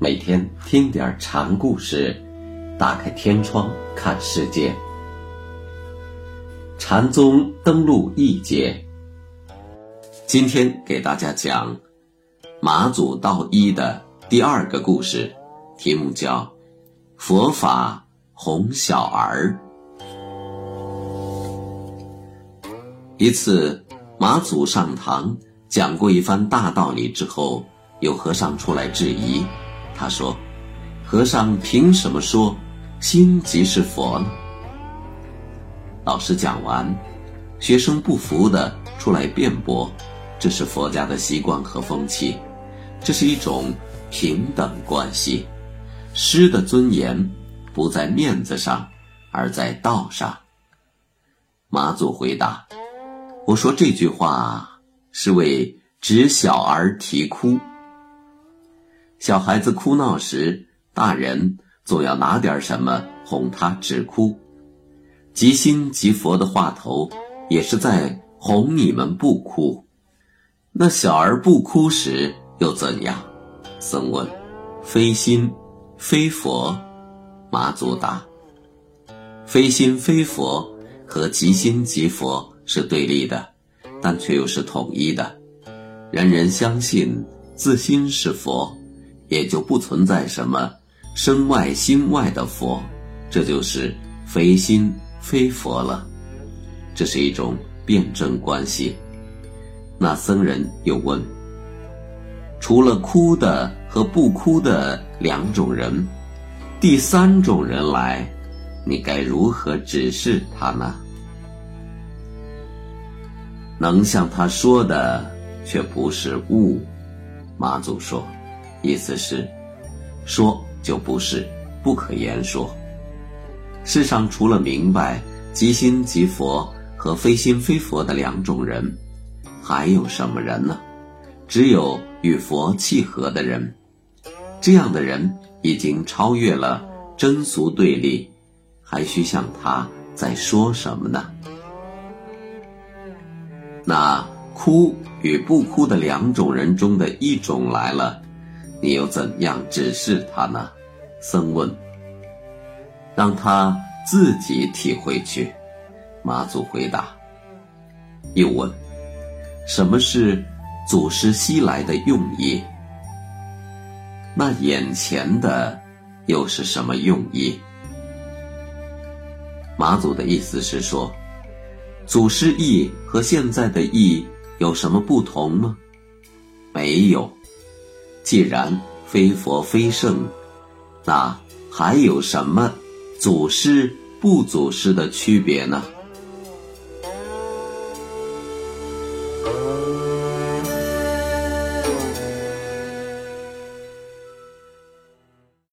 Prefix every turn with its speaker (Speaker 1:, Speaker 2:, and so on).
Speaker 1: 每天听点禅故事，打开天窗看世界。禅宗登陆一节，今天给大家讲马祖道一的第二个故事，题目叫《佛法哄小儿》。一次，马祖上堂讲过一番大道理之后，有和尚出来质疑。他说：“和尚凭什么说心即是佛呢？”老师讲完，学生不服的出来辩驳：“这是佛家的习惯和风气，这是一种平等关系。师的尊严不在面子上，而在道上。”马祖回答。我说这句话是为指小儿啼哭。小孩子哭闹时，大人总要拿点什么哄他止哭。即心即佛的话头，也是在哄你们不哭。那小儿不哭时又怎样？僧问。非心，非佛。马祖答。非心非佛和即心即佛。是对立的，但却又是统一的。人人相信自心是佛，也就不存在什么身外心外的佛，这就是非心非佛了。这是一种辩证关系。那僧人又问：除了哭的和不哭的两种人，第三种人来，你该如何指示他呢？能像他说的，却不是悟。马祖说，意思是，说就不是，不可言说。世上除了明白即心即佛和非心非佛的两种人，还有什么人呢？只有与佛契合的人。这样的人已经超越了真俗对立，还需向他再说什么呢？那哭与不哭的两种人中的一种来了，你又怎样指示他呢？僧问。让他自己体会去。马祖回答。又问：什么是祖师西来的用意？那眼前的又是什么用意？马祖的意思是说。祖师意和现在的意有什么不同吗？没有。既然非佛非圣那还有什么祖师不祖师的区别呢？